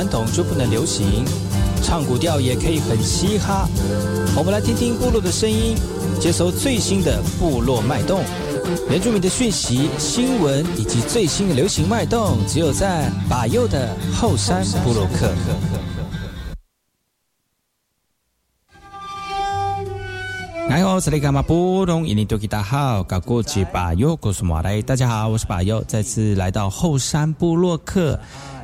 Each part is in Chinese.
传统就不能流行？唱古调也可以很嘻哈。我们来听听部落的声音。接收最新的部落脉动、原住民的讯息、新闻以及最新的流行脉动，只有在把右的后山部落克。你好，这里干嘛不懂？印尼多吉大好，搞过去把右，告诉马来。大家好，我是把右，再次来到后山部落克。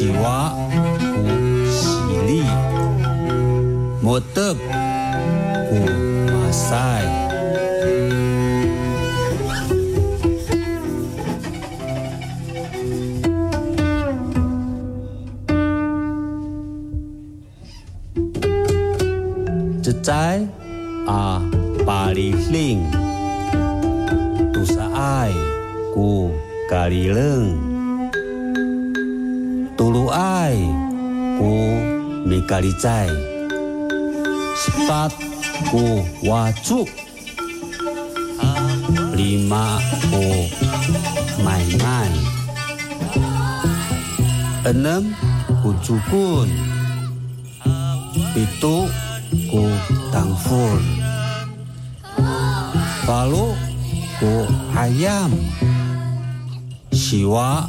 siwa sili motep 马赛，这在啊巴里令，杜萨爱古咖喱冷，杜鲁爱古米咖喱在，十八。ku waju lima ku mai mai enam ku cukun itu ku tangfur lalu ku ayam siwa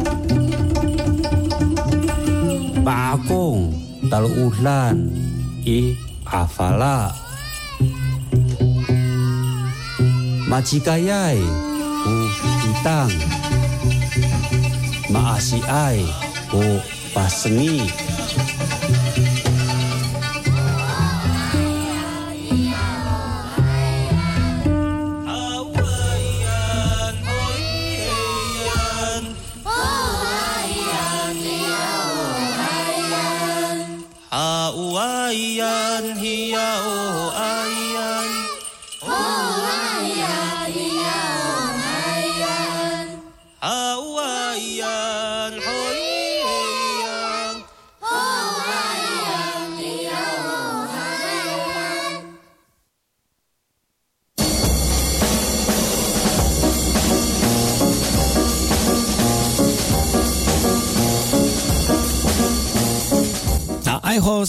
乌索努吉当，巴贡达鲁乌兰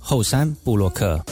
后山布洛克。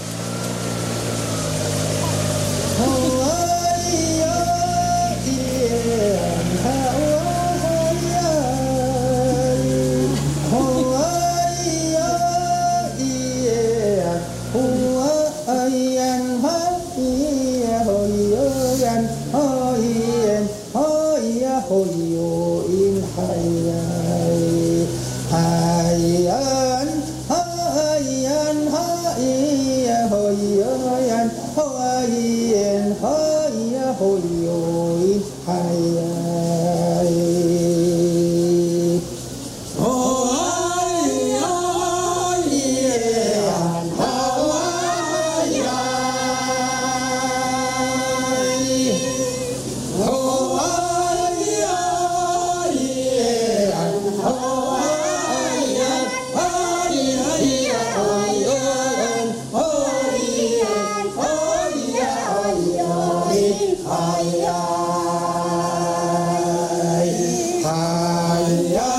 萨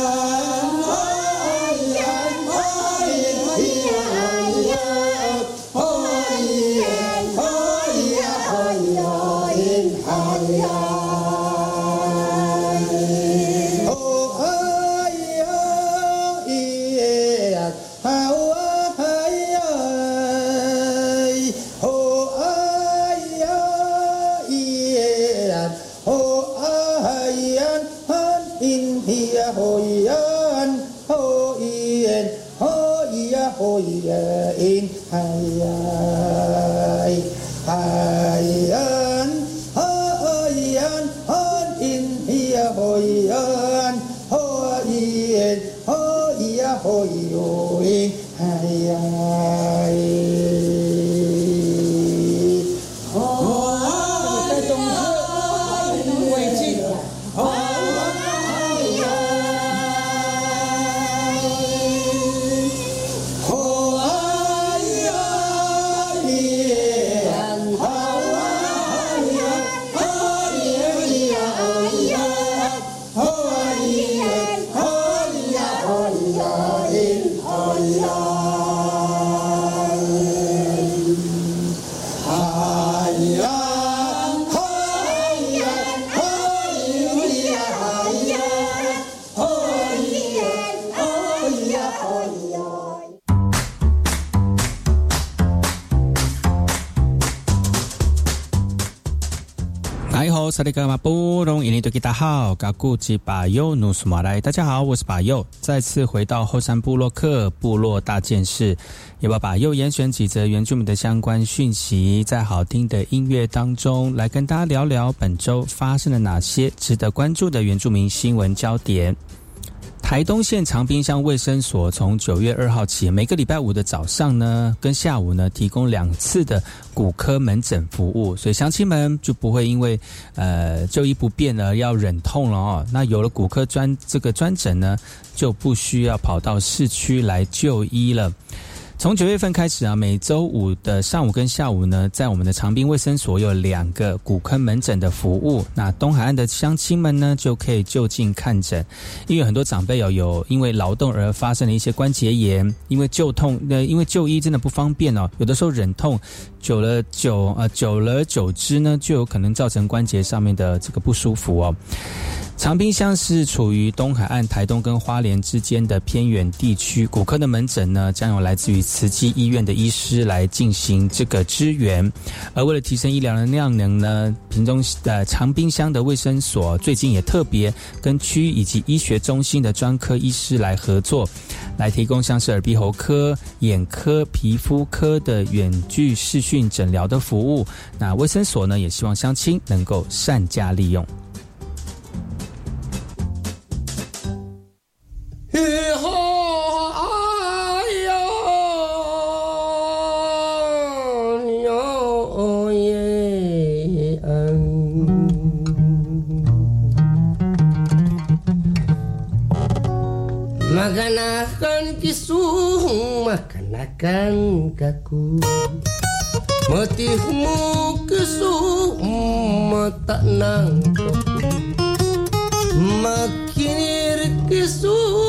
大家好，嘎古吉巴尤努苏马来，大家好，我是巴尤，再次回到后山部落客部落大件事，也把巴尤严选几则原住民的相关讯息，在好听的音乐当中来跟大家聊聊本周发生了哪些值得关注的原住民新闻焦点。台东县长滨乡卫生所从九月二号起，每个礼拜五的早上呢，跟下午呢，提供两次的骨科门诊服务，所以乡亲们就不会因为呃就医不便而要忍痛了哦。那有了骨科专这个专诊呢，就不需要跑到市区来就医了。从九月份开始啊，每周五的上午跟下午呢，在我们的长滨卫生所有两个骨坑门诊的服务。那东海岸的乡亲们呢，就可以就近看诊。因为很多长辈有有因为劳动而发生了一些关节炎，因为就痛呃，因为就医真的不方便哦。有的时候忍痛久了久呃久而久之呢，就有可能造成关节上面的这个不舒服哦。长滨乡是处于东海岸台东跟花莲之间的偏远地区，骨科的门诊呢，将有来自于慈济医院的医师来进行这个支援。而为了提升医疗的量能呢，屏东呃长滨乡的卫生所最近也特别跟区以及医学中心的专科医师来合作，来提供像是耳鼻喉科、眼科、皮肤科的远距视讯诊疗的服务。那卫生所呢，也希望乡亲能够善加利用。Makanakan kisung makanakan kaku. Motifmu kisung mata nang Makinir kisung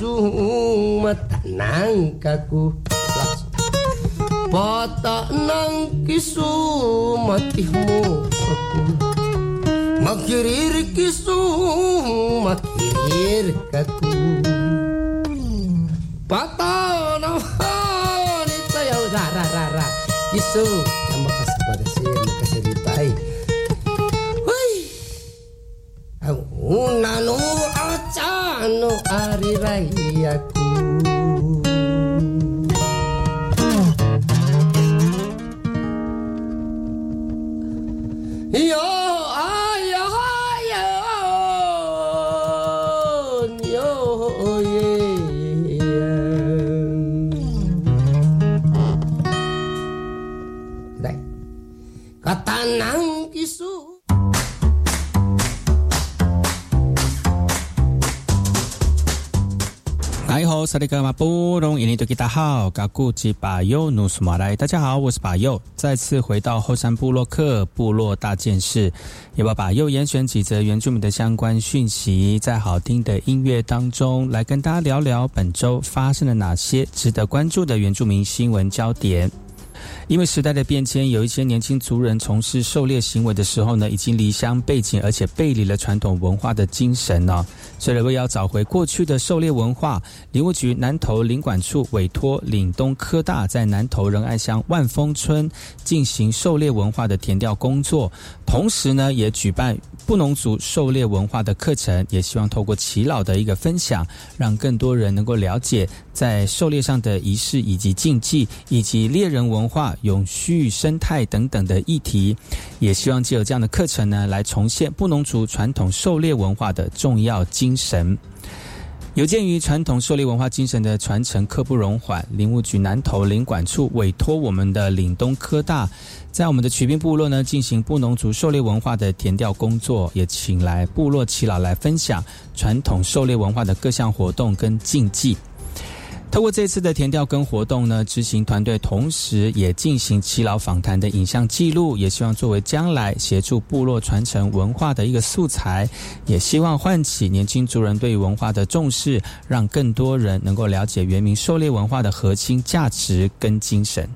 sumat nangkaku Pata nang kisumatimu aku Makirir kisumakirir kaku. Pata nang ni rara ya, rara kisu Ay. 萨利格马布隆伊尼多吉达好，嘎古吉巴尤努苏马来，大家好，我是巴尤，再次回到后山部落克部落大件事，也把巴尤严选几则原住民的相关讯息，在好听的音乐当中来跟大家聊聊本周发生了哪些值得关注的原住民新闻焦点。因为时代的变迁，有一些年轻族人从事狩猎行为的时候呢，已经离乡背井，而且背离了传统文化的精神呢、所以为了要找回过去的狩猎文化，林务局南投林管处委托岭东科大在南投仁爱乡万丰村进行狩猎文化的填调工作，同时呢，也举办布农族狩猎文化的课程，也希望透过齐老的一个分享，让更多人能够了解在狩猎上的仪式以及禁忌，以及猎人文化、永续生态等等的议题。也希望借由这样的课程呢，来重现布农族传统狩猎文化的重要精神。有鉴于传统狩猎文化精神的传承刻不容缓，林务局南投林管处委托我们的岭东科大，在我们的曲滨部落呢进行布农族狩猎文化的填调工作，也请来部落耆老来分享传统狩猎文化的各项活动跟禁忌。透过这次的填调跟活动呢，执行团队同时也进行耆老访谈的影像记录，也希望作为将来协助部落传承文化的一个素材，也希望唤起年轻族人对文化的重视，让更多人能够了解原民狩猎文化的核心价值跟精神。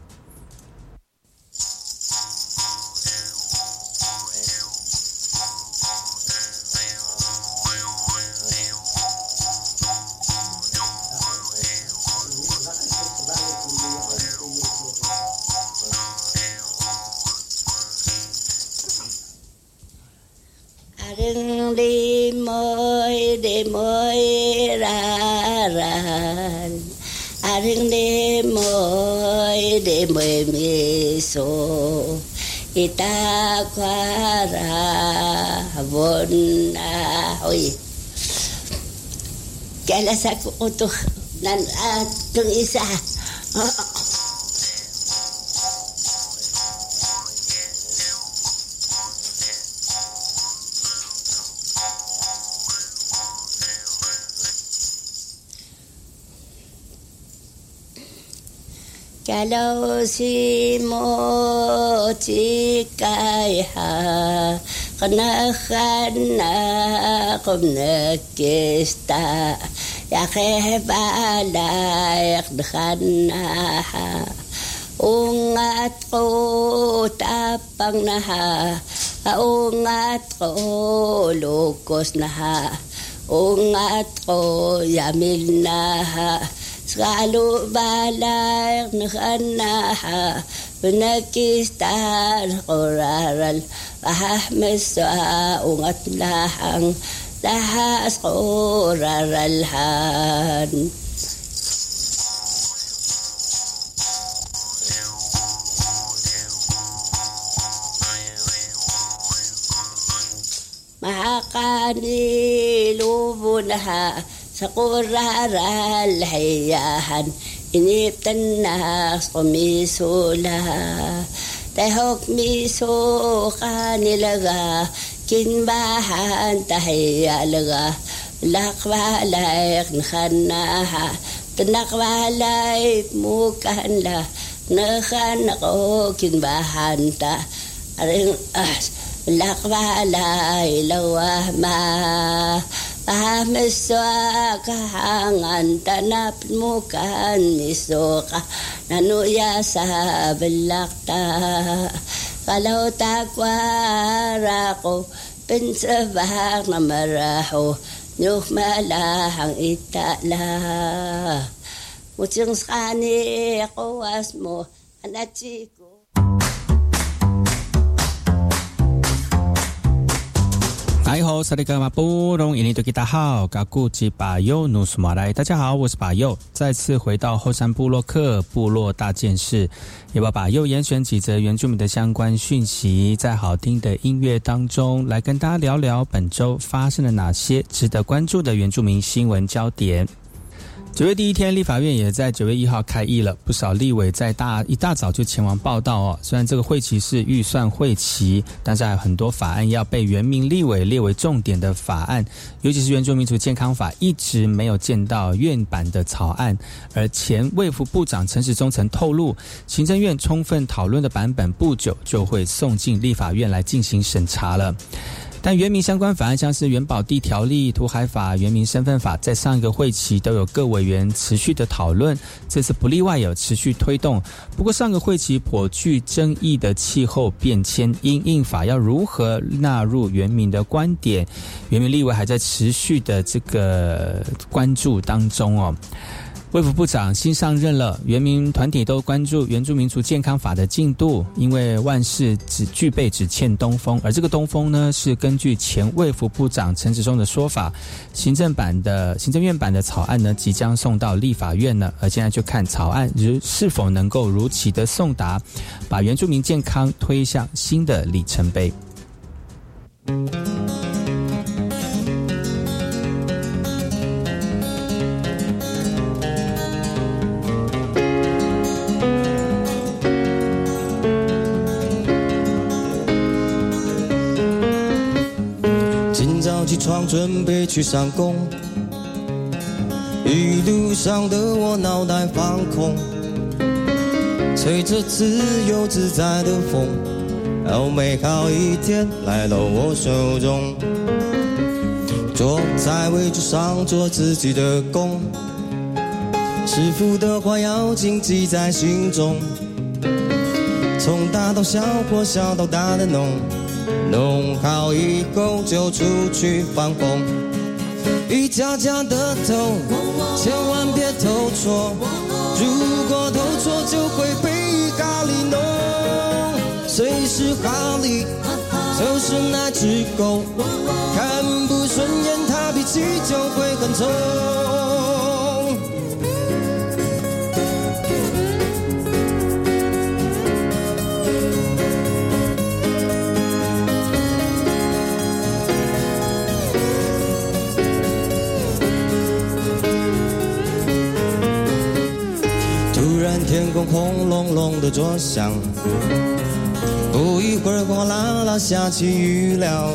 itakarawunnahoy. Kailan sa kuto utuh ah, atong isa. oh. Si mo cikay ha Kanakan na kum nakista Yake balayak dakan na ha Ungat ko tapang na ha Ungat ko lukos na ha Ungat ko yamil na ha Schalu balach nchanaha Vnakistar qoraral Vahah meswa ungat lahang Lahas qoraral han Mahakani lubunha سقورها رال هياهن إني بتنهاس قميسو لها تهوك ميسو قاني لغا كن باحان تهيا لغا. لقبا لايق نخناها تنقبا لايق موكان لا نخنقو كن باحان تا لقبا لايق لوهما. Pahameswa kahangan tanap mukan misoka nanuya sa balakta kalau takwara ko pinsabak na maraho nyuk malahang itala mutsing skani kawas mo anachiko 哎吼，萨利格马布隆印尼多吉达好，嘎古吉巴尤努苏马来，大家好，我是巴尤，再次回到后山部落克部落大件事，也把巴尤严选几则原住民的相关讯息，在好听的音乐当中来跟大家聊聊本周发生了哪些值得关注的原住民新闻焦点。九月第一天，立法院也在九月一号开议了，不少立委在大一大早就前往报道哦。虽然这个会期是预算会期，但是还有很多法案要被原民立委列为重点的法案，尤其是原住民族健康法，一直没有见到院版的草案。而前卫福部长陈时中曾透露，行政院充分讨论的版本不久就会送进立法院来进行审查了。但原民相关法案，像是原宝地条例、土海法、原民身份法，在上一个会期都有各委员持续的讨论，这次不例外，有持续推动。不过上个会期颇具争议的气候变迁因应法要如何纳入原民的观点，原民立委还在持续的这个关注当中哦。卫福部长新上任了，原民团体都关注原住民族健康法的进度，因为万事只具备只欠东风，而这个东风呢，是根据前卫福部长陈时中的说法，行政版的行政院版的草案呢，即将送到立法院了，而现在就看草案如是否能够如期的送达，把原住民健康推向新的里程碑。准备去上工，一路上的我脑袋放空，吹着自由自在的风，好美好一天来到我手中。坐在位置上做自己的工，师傅的话要谨记在心中，从大到小或小到大的弄。弄好以后就出去放风，一家家的头，千万别投错。如果投错就会被咖喱弄。谁是哈利？就是那只狗，看不顺眼它脾气就会很冲。天空轰隆隆的作响，不一会儿哗啦啦下起雨了。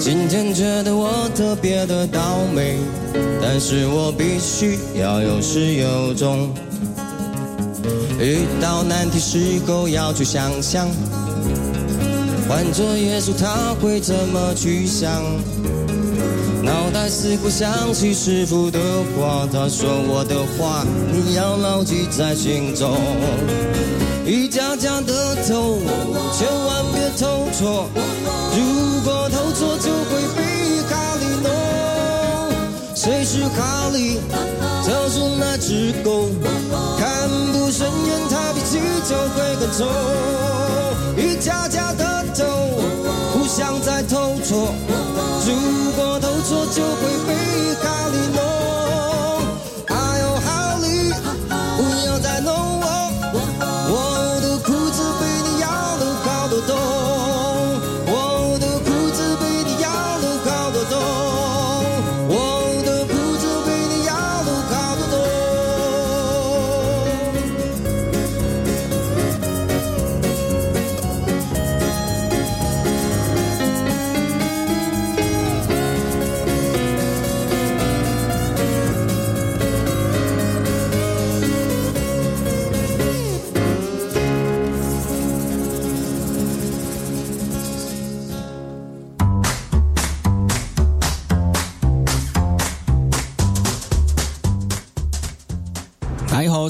今天觉得我特别的倒霉，但是我必须要有始有终。遇到难题时候要去想想，换做耶稣他会怎么去想？脑袋似乎想起师傅的话，他说我的话你要牢记在心中。一家家的投，千万别偷错，如果偷错就会被哈利弄。谁是哈利？就是那只狗，看不顺眼他脾气就会更臭，一家家的斗，互相在偷错，如果投错就会被咖喱弄，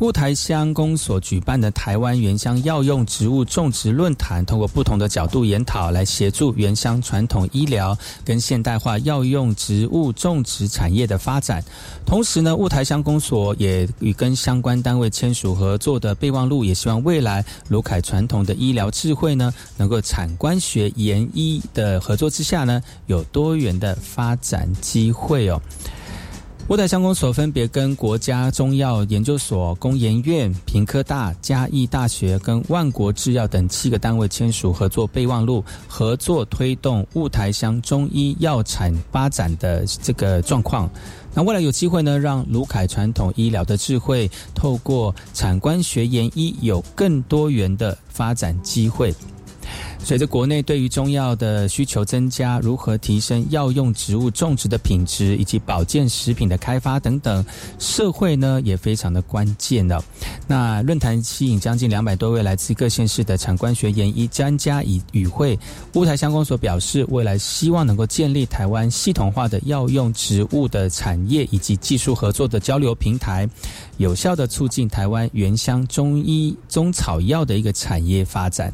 雾台乡公所举办的台湾原乡药用植物种植论坛，通过不同的角度研讨，来协助原乡传统医疗跟现代化药用植物种植产业的发展。同时呢，雾台乡公所也与跟相关单位签署合作的备忘录，也希望未来卢凯传统的医疗智慧呢，能够产官学研医的合作之下呢，有多元的发展机会哦。乌台乡公所分别跟国家中药研究所、工研院、平科大、嘉义大学跟万国制药等七个单位签署合作备忘录，合作推动雾台乡中医药产发展的这个状况。那未来有机会呢，让卢凯传统医疗的智慧，透过产官学研医，有更多元的发展机会。随着国内对于中药的需求增加，如何提升药用植物种植的品质，以及保健食品的开发等等，社会呢也非常的关键的。那论坛吸引将近两百多位来自各县市的产官学研医专家与与会。乌台乡公所表示，未来希望能够建立台湾系统化的药用植物的产业以及技术合作的交流平台，有效的促进台湾原乡中医中草药的一个产业发展。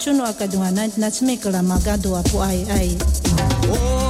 chuno akadunganan natsmikla magadua po ai. ay. Oh!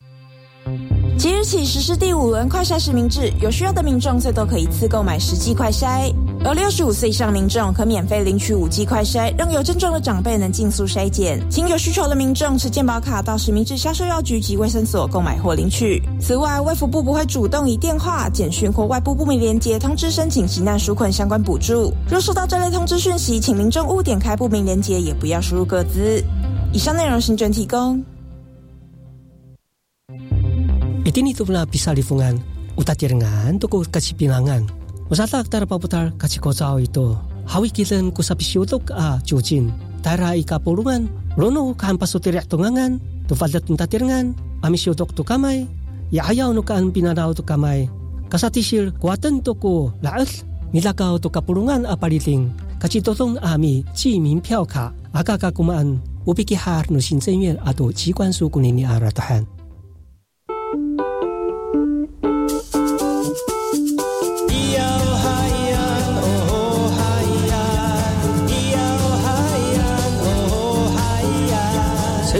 即日起实施第五轮快筛实名制，有需要的民众最多可一次购买十剂快筛，而六十五岁以上民众可免费领取五剂快筛，让有症状的长辈能尽速筛检。请有需求的民众持健保卡到实名制销售药局及卫生所购买或领取。此外，卫福部不会主动以电话、简讯或外部不明连接通知申请急难纾困相关补助。若收到这类通知讯息，请民众勿点开不明连接，也不要输入个资。以上内容行政提供。Iti ni tumla pisa lifungan, uta tirngan tuku kasih pinangan. Masata aktara paputar kasi kozao ito. Hawi kilen kusapi siutuk a cucin. Tara ika pulungan, rono kahan pasu tiriak tungangan, tufadat nta tirngan, ami siutuk tu kamay, ya ayaw nu kahan pinanaw tu kamay. Kasatisir kuatan tuku Mila kau tu kapulungan a paliting. Kasi totong ami, si minpiao ka, akakakumaan, upikihar nu sinsenyel ato jikwan su kunini aratahan.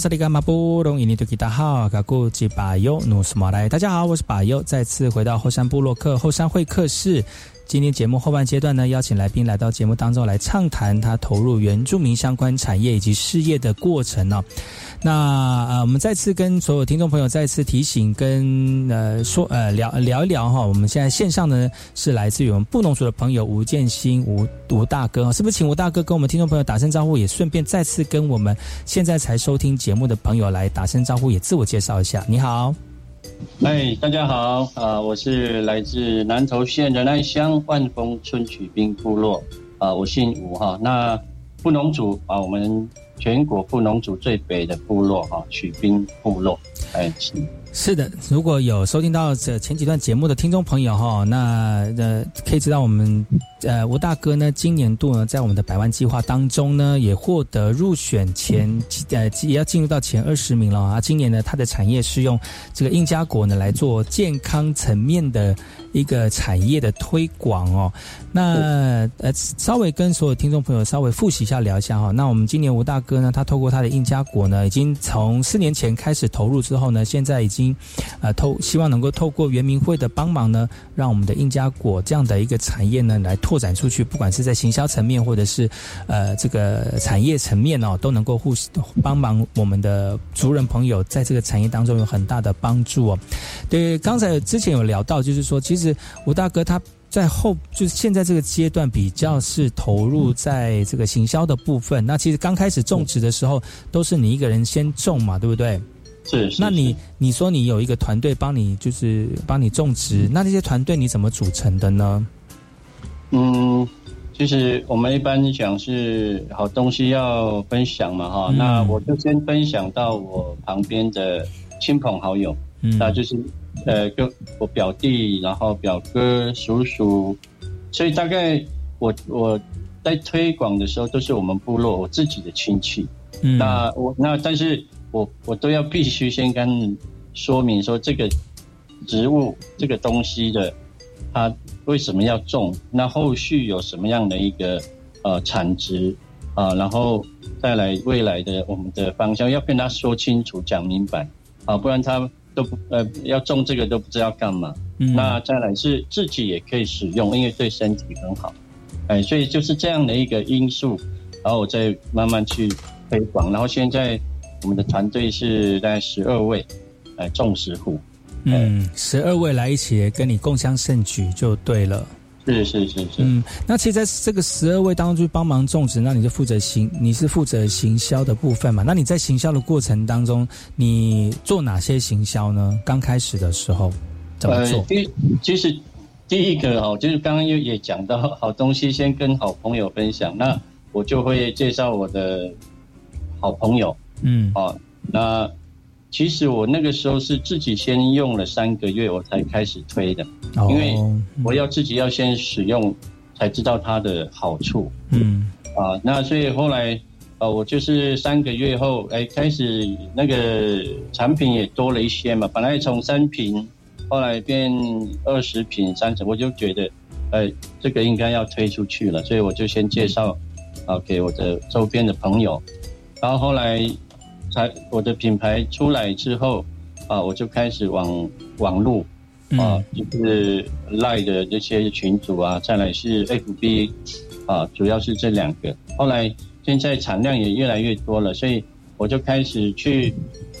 哎，我是那个马布隆，印尼多吉达好，嘎古吉巴尤努斯马来，大家好，我是巴尤，再次回到后山部落客后山会客室。今天节目后半阶段呢，邀请来宾来到节目当中来畅谈他投入原住民相关产业以及事业的过程呢、那呃，我们再次跟所有听众朋友再次提醒跟呃说呃聊聊一聊哈，我们现在线上呢是来自于我们布农族的朋友吴建新吴吴大哥，是不是请吴大哥跟我们听众朋友打声招呼，也顺便再次跟我们现在才收听节目的朋友来打声招呼，也自我介绍一下。你好。哎，大家好啊、我是来自南投县仁爱乡万丰村曲滨部落啊、我姓吴哈。那布农族啊，我们全国布农族最北的部落哈，曲滨部落，哎，是是的，如果有收听到这前几段节目的听众朋友哈，那呃可以知道我们呃吴大哥呢，今年度呢在我们的百万计划当中呢，也获得入选前呃也要进入到前二十名了啊。今年呢，他的产业是用这个印加果呢来做健康层面的一个产业的推广哦。那呃稍微跟所有听众朋友稍微复习一下聊一下哈。那我们今年吴大哥呢，他透过他的印加果呢，已经从四年前开始投入之后呢，现在已经呃透希望能够透过原民会的帮忙呢，让我们的印加果这样的一个产业呢来拓展出去，不管是在行销层面或者是呃这个产业层面哦，都能够互帮忙我们的族人朋友在这个产业当中有很大的帮助哦。对，刚才之前有聊到，就是说其实吴大哥他。在后就是现在这个阶段比较是投入在这个行销的部分。那其实刚开始种植的时候，都是你一个人先种嘛，对不对？是。那你你说你有一个团队帮你，就是帮你种植，那这些团队你怎么组成的呢？嗯，就是我们一般讲是好东西要分享嘛哈，嗯。那我就先分享到我旁边的亲朋好友，嗯。那就是呃跟我表弟，然后表哥、叔叔，所以大概我我在推广的时候都是我们部落我自己的亲戚，嗯。那我那但是我我都要必须先跟说明说这个植物这个东西的它为什么要种，那后续有什么样的一个呃产值啊、然后再来未来的我们的方向要跟他说清楚讲明白啊，不然他都不呃要种这个都不知道干嘛。嗯那再来是自己也可以使用，因为对身体很好。哎，所以就是这样的一个因素，然后我再慢慢去推广。然后现在我们的团队是大概十二位，哎，种植户。嗯，十二位来一起跟你共襄盛举就对了。是是是是。嗯，那其实在这个十二位当中去帮忙种植，那你就负责行，你是负责行销的部分嘛？那你在行销的过程当中，你做哪些行销呢？刚开始的时候怎么做？呃其实第一个哦，就是刚刚又也讲到，好东西先跟好朋友分享，那我就会介绍我的好朋友，嗯，好，那其实我那个时候是自己先用了三个月，我才开始推的，因为我要自己要先使用，才知道它的好处，嗯，啊，那所以后来，呃，我就是三个月后，哎，开始那个产品也多了一些嘛，本来从三瓶，后来变二十瓶、三十，我就觉得，呃，这个应该要推出去了，所以我就先介绍，啊，给我的周边的朋友，然后后来。才我的品牌出来之后，啊，我就开始往网络，啊，就是赖的这些群组啊，再来是 FB，啊，主要是这两个。后来现在产量也越来越多了，所以我就开始去，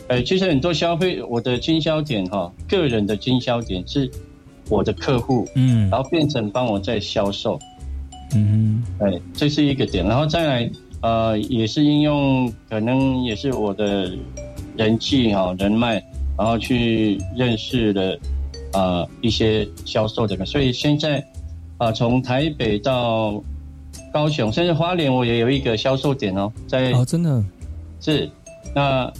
呃，其实很多消费我的经销点哈，个人的经销点是我的客户，嗯，然后变成帮我在销售，嗯，哎，这是一个点，然后再来。呃，也是应用，可能也是我的人气哈人脉，然后去认识的啊一些销售的，所以现在啊从台北到高雄，甚至花莲，我也有一个销售点哦，在哦真的是那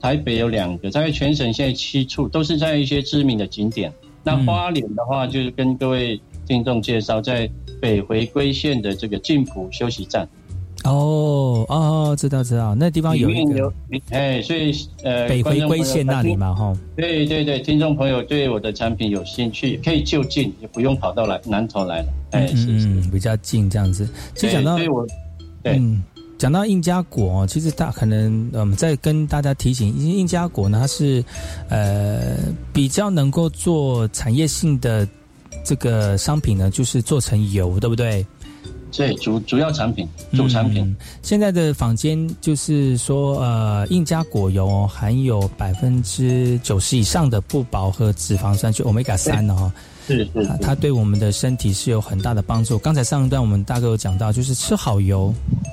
台北有两个，在全省现在七处都是在一些知名的景点。那花莲的话，就是跟各位听众介绍，在北回归线的这个静浦休息站。哦哦，知道知道，那地方有一个，哎，所以呃，北回归线那里嘛，哈。对对对，听众朋友对我的产品有兴趣，可以就近，也不用跑到来南头来了，哎，嗯嗯，比较近这样子。其实讲到，对讲到印加果，其实大可能我们再跟大家提醒，因为印加果呢，它是呃比较能够做产业性的这个商品呢，就是做成油，对不对？对，主主要产品，主产品。现在的坊间就是说，呃，印加果油含有百分之九十以上的不饱和脂肪酸，就欧米伽三的哈。是是。它对我们的身体是有很大的帮助。刚才上一段我们大哥有讲到，就是吃好油，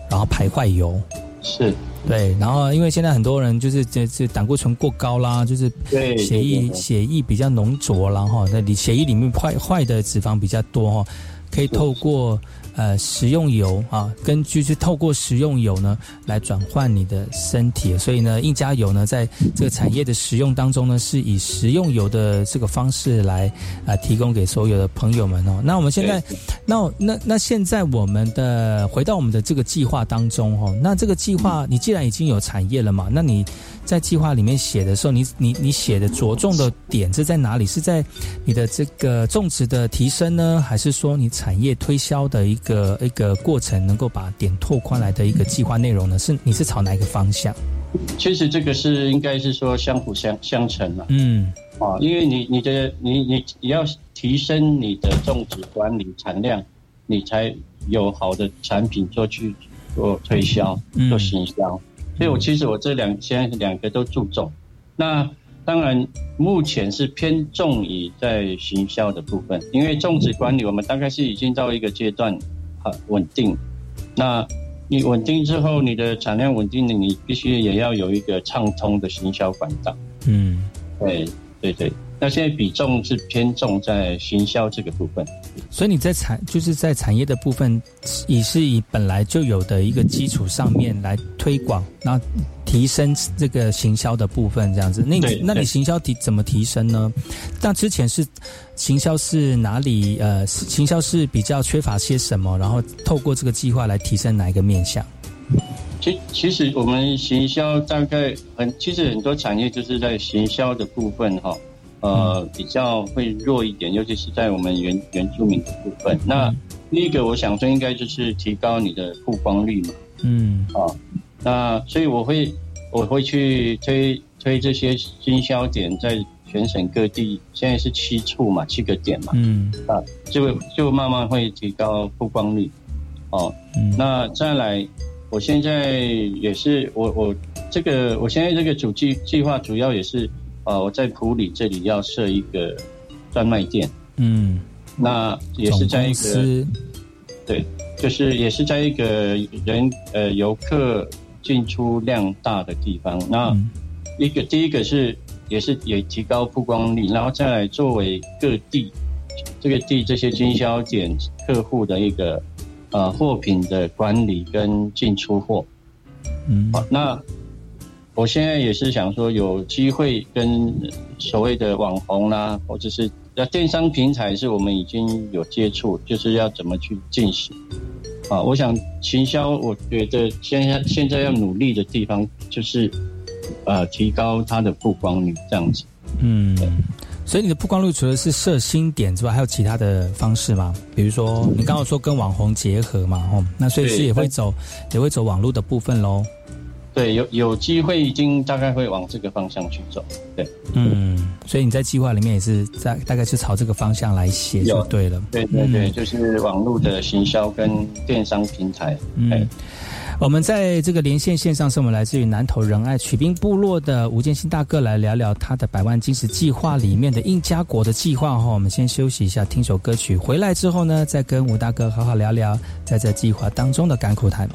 然后排坏油。是。对，然后因为现在很多人就是这这胆固醇过高啦，就是血液血液比较浓浊然后那里血液里面坏坏的脂肪比较多哈，可以透过。呃，食用油啊，根据是透过食用油呢来转换你的身体，所以呢，印加油呢在这个产业的使用当中呢，是以食用油的这个方式来啊提供给所有的朋友们哦。那我们现在，那那那现在我们的回到我们的这个计划当中哦，那这个计划你既然已经有产业了嘛，那你。在计划里面写的时候，你你你写的着重的点是在哪里？是在你的这个种植的提升呢，还是说你产业推销的一个一个过程，能够把点拓宽来的一个计划内容呢？是你是朝哪一个方向？其实这个是应该是说相辅相相成嘛。嗯，啊，因为你你的你你你要提升你的种植管理产量，你才有好的产品做去做推销做行销。所以，我其实我这两现在两个都注重。那当然，目前是偏重于在行销的部分，因为种植管理我们大概是已经到一个阶段，很稳定。那你稳定之后，你的产量稳定了，你必须也要有一个畅通的行销管道。嗯，对对对。那现在比重是偏重在行销这个部分，所以你在产就是在产业的部分，也是以本来就有的一个基础上面来推广，然后提升这个行销的部分，这样子。那你那你行销提怎么提升呢？那之前是行销是哪里？呃，行销是比较缺乏些什么？然后透过这个计划来提升哪一个面向？其其实我们行销大概很，其实很多产业就是在行销的部分哈。呃，比较会弱一点，尤其是在我们原原住民的部分。那第一个，我想说应该就是提高你的曝光率嘛。嗯，啊，那所以我会我会去推推这些经销点，在全省各地，现在是七处嘛，七个点嘛。嗯，啊，就就慢慢会提高曝光率。哦，那再来，我现在也是我我这个我现在这个主计计划主要也是。啊，我在普里这里要设一个专卖店。嗯，那也是在一个对，就是也是在一个人呃游客进出量大的地方。那一个第一个是也是也提高曝光率，然后再来作为各地这个地这些经销点客户的一个呃货品的管理跟进出货。嗯，好，那我现在也是想说，有机会跟所谓的网红啦，或者是要电商平台，是我们已经有接触，就是要怎么去进行。啊，我想行销，我觉得现在现在要努力的地方，就是呃提高它的曝光率，这样子。嗯，所以你的曝光率除了是设新点之外，还有其他的方式吗？比如说你刚刚说跟网红结合嘛，哦，那所以是也会走也会走网络的部分喽。对，有有机会，已经大概会往这个方向去走。对，嗯，所以你在计划里面也是在大概是朝这个方向来写就对了。对对对，就是网络的行销跟电商平台。嗯，我们在这个连线线上是我们来自于南投仁爱曲兵部落的吴建新大哥来聊聊他的百万金石计划里面的印加国的计划哈。我们先休息一下，听首歌曲，回来之后呢，再跟吴大哥好好聊聊在这计划当中的甘苦谈。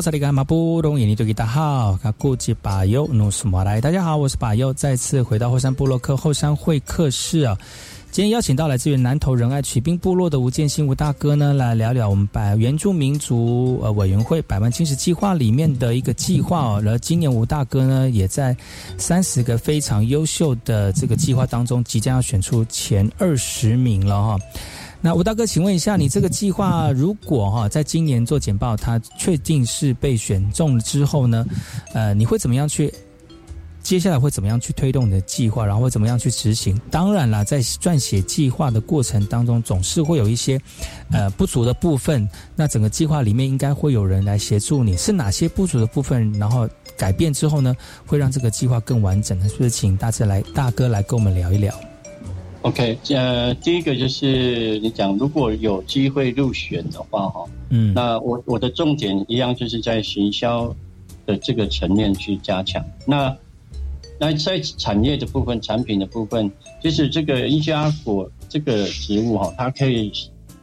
萨利甘马布隆，印尼多吉大好，卡古吉巴尤努斯马来，大家好，我是巴尤，再次回到后山部落克后山会客室啊。今天邀请到来自于南投仁爱曲滨部落的吴建新吴大哥呢，来聊聊我们百原住民族呃委员会百万青石计划里面的一个计划哦。而今年吴大哥呢，也在三十个非常优秀的这个计划当中，即将要选出前二十名了哈。那吴大哥，请问一下，你这个计划如果哈在今年做简报，它确定是被选中了之后呢，呃，你会怎么样去？接下来会怎么样去推动你的计划，然后会怎么样去执行？当然啦，在撰写计划的过程当中，总是会有一些呃不足的部分。那整个计划里面应该会有人来协助你，是哪些不足的部分？然后改变之后呢，会让这个计划更完整呢？是不是请大家来大哥来跟我们聊一聊？OK，呃，第一个就是你讲，如果有机会入选的话，哈，嗯，那我我的重点一样就是在行销的这个层面去加强。那那在产业的部分、产品的部分，就是这个一家果这个植物哈，它可以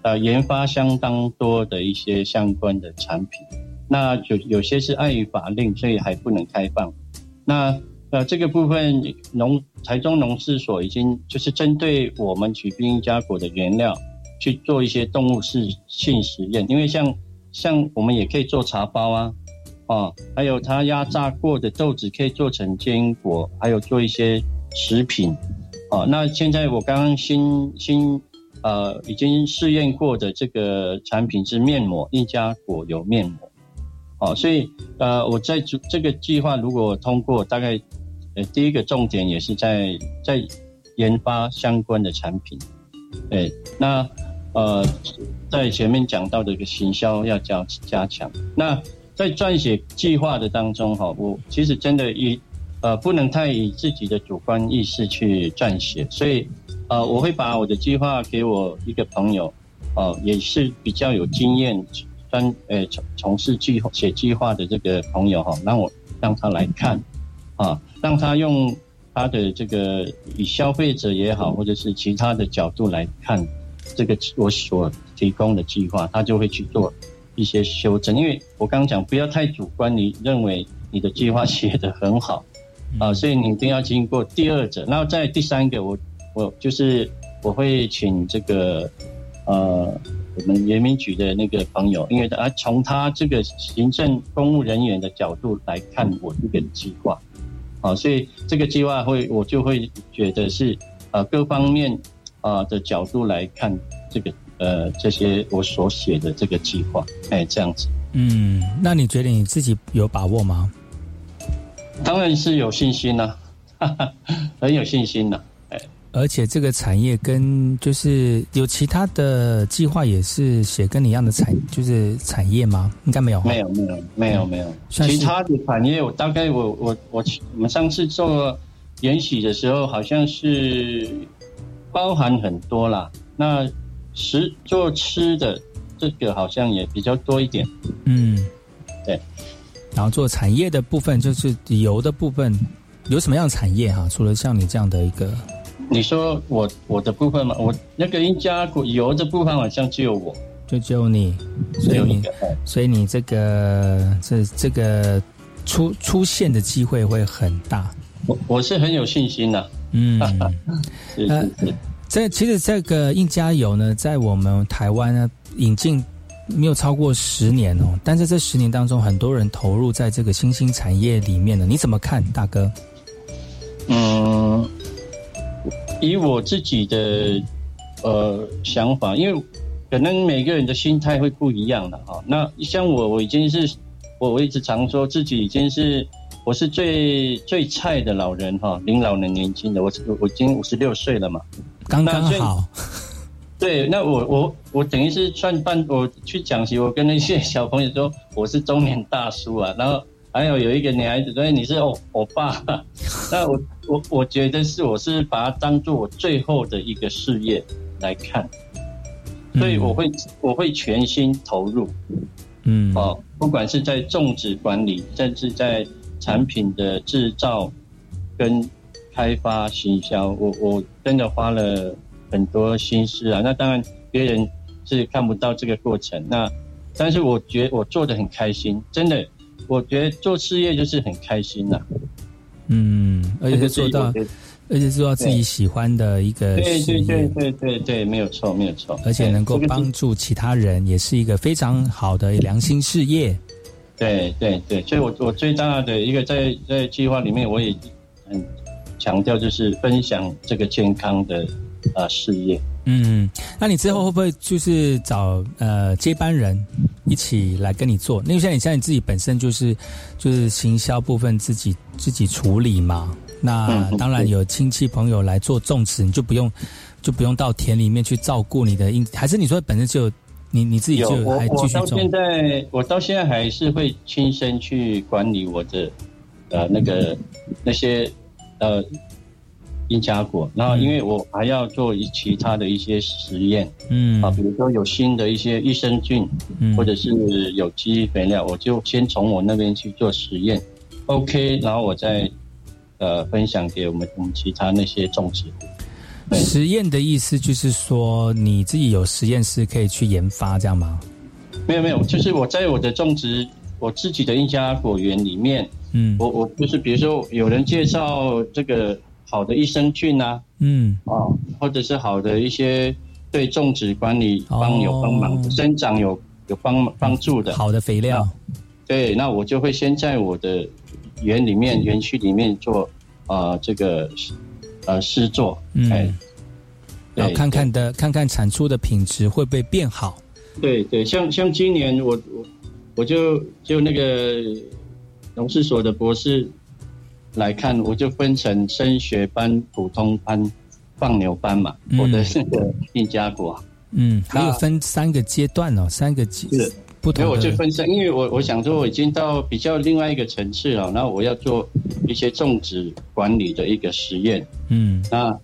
呃研发相当多的一些相关的产品。那有有些是碍于法令，所以还不能开放。那呃这个部分农台中农事所已经就是针对我们取冰加果的原料去做一些动物试性实验，因为像像我们也可以做茶包啊。啊，还有它压榨过的豆子可以做成坚果，还有做一些食品。啊，那现在我刚刚新新呃已经试验过的这个产品是面膜，一家果油面膜。哦，所以呃我在这这个计划如果通过，大概呃第一个重点也是在在研发相关的产品。对，那呃在前面讲到的一个行销要加加强。那在撰写计划的当中，哈，我其实真的以，呃，不能太以自己的主观意识去撰写，所以，呃，我会把我的计划给我一个朋友，哦，也是比较有经验，专，呃，从从事计写计划的这个朋友，哈，让我让他来看，啊，让他用他的这个以消费者也好，或者是其他的角度来看这个我所提供的计划，他就会去做。一些修正，因为我刚刚讲不要太主观，你认为你的计划写得很好啊，所以你一定要经过第二者。然后在第三个，我我就是我会请这个呃我们原民局的那个朋友，因为他从他这个行政公务人员的角度来看我这个计划，啊，所以这个计划会我就会觉得是呃各方面啊的角度来看这个。呃，这些我所写的这个计划，哎，这样子。嗯，那你觉得你自己有把握吗？当然是有信心呐，很有信心呐。哎，而且这个产业跟就是有其他的计划也是写跟你一样的产，就是产业吗？应该没有，没有，没有，没有，没有。其他的产业，我大概我我我我们上次做延禧的时候，好像是包含很多啦。那食做吃的这个好像也比较多一点，嗯，对。然后做产业的部分就是油的部分，有什么样的产业哈？除了像你这样的一个，你说我我的部分嘛，我那个印加油的部分好像只有我，就只有你，所以你所以你这个这这个出出现的机会会很大。我我是很有信心的，嗯，是是是。在其实这个印加油呢，在我们台湾呢引进没有超过十年哦，但在这十年当中，很多人投入在这个新兴产业里面呢，你怎么看，大哥？嗯，以我自己的呃想法，因为可能每个人的心态会不一样的哈。那像我，我已经是我我一直常说自己已经是我是最最菜的老人哈，领老人年轻的，我我已经五十六岁了嘛。刚刚好，对，那我我我等于是算半，我去讲习，我跟那些小朋友说我是中年大叔啊，然后还有有一个女孩子说你是我我爸，那我我我觉得是我是把它当做我最后的一个事业来看，所以我会我会全心投入，嗯，哦，不管是在种植管理，甚至在产品的制造跟。开发行销，我我真的花了很多心思啊。那当然别人是看不到这个过程。那但是我觉我做的很开心，真的，我觉得做事业就是很开心呐。嗯，而且做到而且做到自己喜欢的一个对对事业，对对对对，没有错，没有错。而且能够帮助其他人，也是一个非常好的良心事业。对对对，所以我我最大的一个在在计划里面，我也很强调就是分享这个健康的呃事业。嗯，那你之后会不会就是找呃接班人一起来跟你做？因为像你像你自己本身就是就是行销部分自己自己处理嘛，那嗯当然有亲戚朋友来做种植，你就不用就不用到田里面去照顾你的因，还是你说本身就你你自己就还继续我到现？在我到现在还是会亲身去管理我的呃那个那些呃因加果，然后因为我还要做一其他的一些实验，嗯。啊，比如说有新的一些益生菌，嗯。或者是有机肥料，我就先从我那边去做实验，OK，然后我再呃分享给我们我们其他那些种植。户。实验的意思就是说你自己有实验室可以去研发，这样吗？没有没有，就是我在我的种植我自己的一家果园里面，嗯。我我就是比如说有人介绍这个好的益生菌啊，嗯。啊，或者是好的一些对种植管理帮有帮忙、哦生长有有帮帮助的。好的肥料，对，那我就会先在我的园里面园区里面做呃这个呃试做，嗯。哎，然后看看的看看产出的品质会不会变好。对对，像像今年我我我就就那个农事所的博士来看，我就分成升学班、普通班、放牛班嘛，嗯我的那个印加国。嗯，还有分三个阶段哦，三个阶是不同我就。分三，因为我我想说我已经到比较另外一个层次了，然后我要做一些种植管理的一个实验。嗯那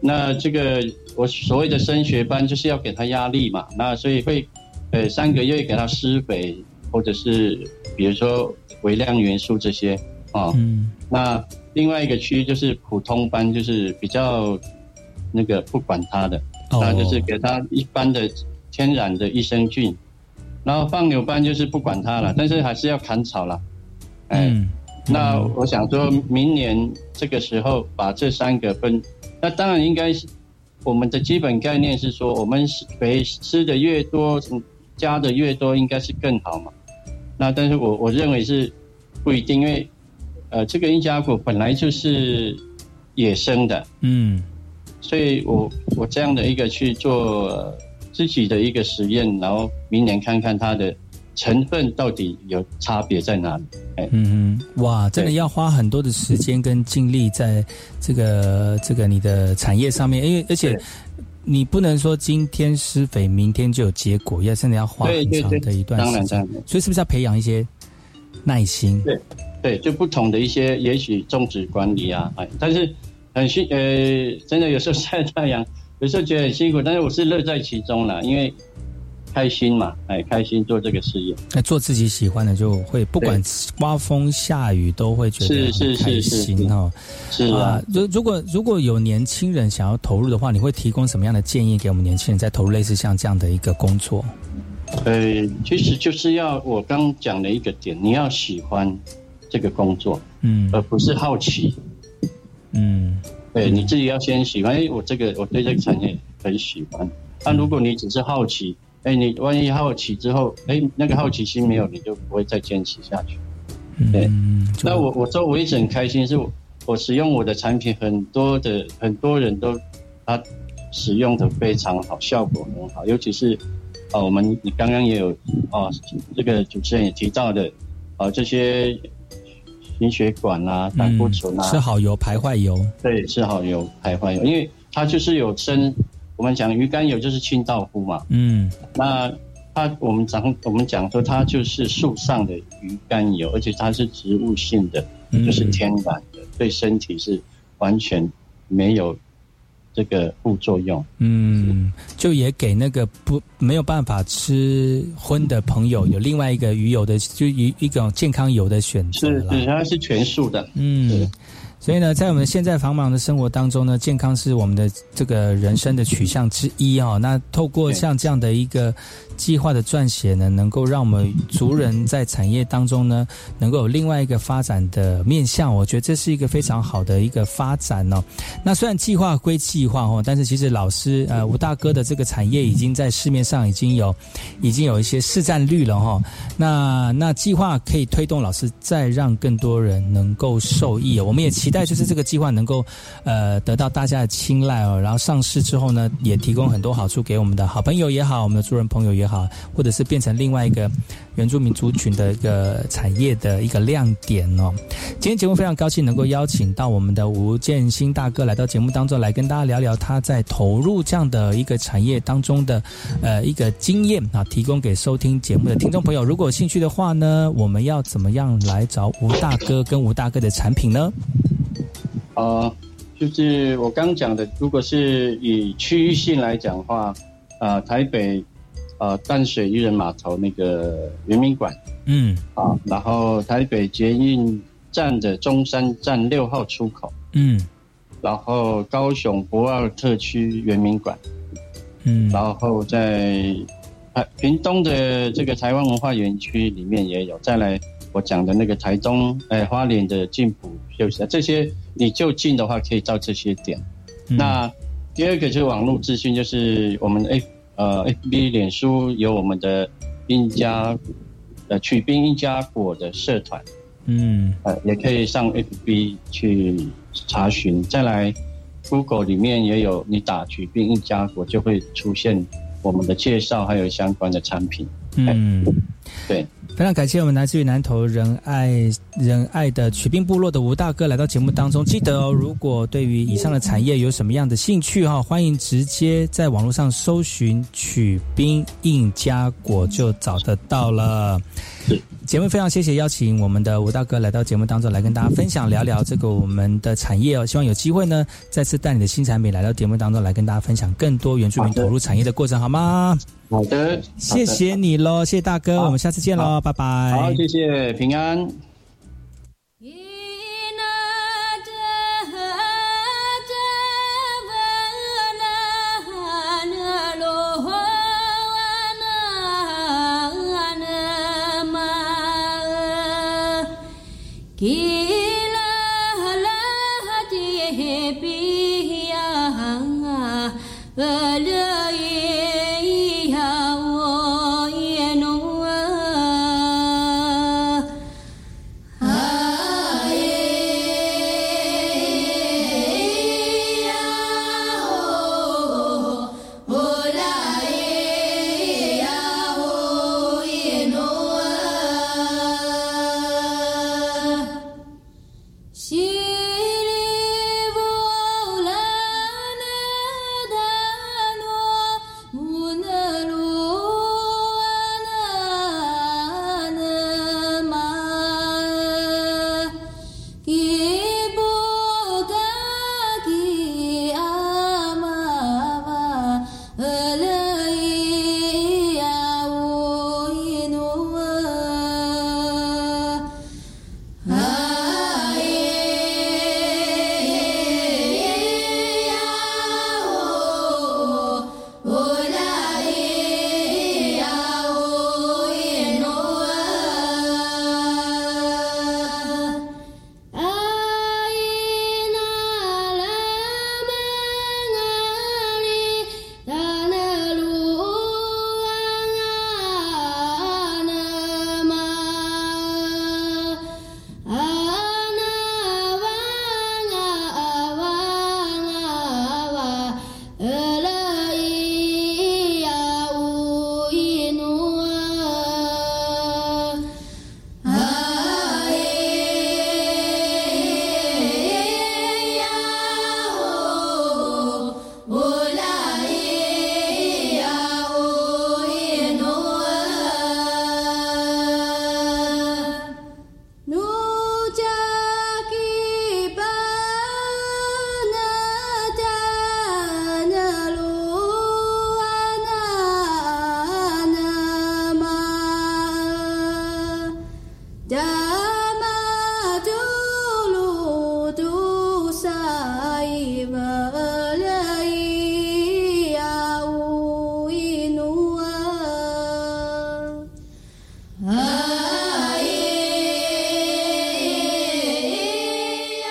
那这个我所谓的升学班就是要给他压力嘛，那所以会呃三个月给他施肥，或者是比如说微量元素这些啊。嗯那另外一个区就是普通班，就是比较那个不管它的，哦那就是给他一般的天然的益生菌。然后放牛班就是不管它了，但是还是要砍草了。哎，嗯那我想说明年这个时候把这三个分，那当然应该是我们的基本概念是说，我们肥吃的越多，嗯加的越多，应该是更好嘛。那但是我我认为是不一定，因为呃，这个印加果本来就是野生的，嗯。所以我我这样的一个去做呃自己的一个实验，然后明年看看它的成分到底有差别在哪里。哎，嗯哼，哇，真的要花很多的时间跟精力在这个这个你的产业上面，因为而且你不能说今天施肥，明天就有结果，要真的要花很长的一段时间。当然当然，所以是不是要培养一些耐心？对对，就不同的一些，也许种植管理啊，哎，但是很辛，呃，真的有时候晒太阳，有时候觉得很辛苦，但是我是乐在其中啦，因为开心嘛，哎，开心做这个事业。那做自己喜欢的，就会不管刮风下雨都会觉得是是是是心哦。是啊，如如果如果有年轻人想要投入的话，你会提供什么样的建议给我们年轻人，在投入类似像这样的一个工作？呃，其实就是要我刚讲的一个点，你要喜欢这个工作，嗯而不是好奇。嗯对，你自己要先喜欢，哎，我这个我对这个产业很喜欢。那如果你只是好奇，哎，你万一好奇之后，哎，那个好奇心没有，你就不会再坚持下去。对，嗯那我我做我一直很开心，是我我使用我的产品，很多的很多人都他使用的非常好，效果很好，尤其是啊，我们你刚刚也有啊，这个主持人也提到的啊，这些心血管啊、胆固醇啊，吃好油排坏油，对，吃好油排坏油，因为它就是有生，我们讲鱼肝油就是清道夫嘛，嗯。那它我们讲我们讲说它就是树上的鱼肝油，而且它是植物性的，嗯。就是天然的，对身体是完全没有这个副作用。嗯，就也给那个不没有办法吃荤的朋友有另外一个鱼油的，就一一种健康油的选择是。是，它是全素的。嗯，所以呢，在我们现在繁忙的生活当中呢，健康是我们的这个人生的取向之一哦。那透过像这样的一个计划的撰写呢，能够让我们族人在产业当中呢，能够有另外一个发展的面向。我觉得这是一个非常好的一个发展哦。那虽然计划归计划哦，但是其实老师呃吴大哥的这个产业已经在市面上已经有已经有一些市占率了哈。那那计划可以推动老师再让更多人能够受益。我们也期待就是这个计划能够呃得到大家的青睐哦。然后上市之后呢，也提供很多好处给我们的好朋友也好，我们的族人朋友也好，啊或者是变成另外一个原住民族群的一个产业的一个亮点哦。今天节目非常高兴能够邀请到我们的吴建新大哥来到节目当中来跟大家聊聊他在投入这样的一个产业当中的呃一个经验啊，提供给收听节目的听众朋友。如果有兴趣的话呢，我们要怎么样来找吴大哥跟吴大哥的产品呢？呃，就是我刚讲的，如果是以区域性来讲的话，呃，台北呃淡水渔人码头那个圆明馆，嗯，啊，然后台北捷运站的中山站六号出口，嗯，然后高雄博二特区圆明馆，嗯，然后在台屏东的这个台湾文化园区里面也有，再来我讲的那个台东哎花莲的进埔休息这些你就近的话可以到这些点。那第二个就是网络资讯，就是我们 F 呃 FB 脸书有我们的印加呃取冰印加果的社团，嗯，呃也可以上 FB 去查询。再来 Google 里面也有，你打取冰印加果就会出现我们的介绍，还有相关的产品。嗯，对。非常感谢我们来自于南投仁爱仁爱的曲兵部落的吴大哥来到节目当中。记得哦，如果对于以上的产业有什么样的兴趣哈，欢迎直接在网络上搜寻曲兵印加果就找得到了。节目非常谢谢邀请我们的吴大哥来到节目当中来跟大家分享聊聊这个我们的产业哦。希望有机会呢再次带你的新产品来到节目当中来跟大家分享更多原住民投入产业的过程，好吗？好的，谢谢你喽，谢谢大哥，我们下次见喽，拜拜。好，谢谢，平安。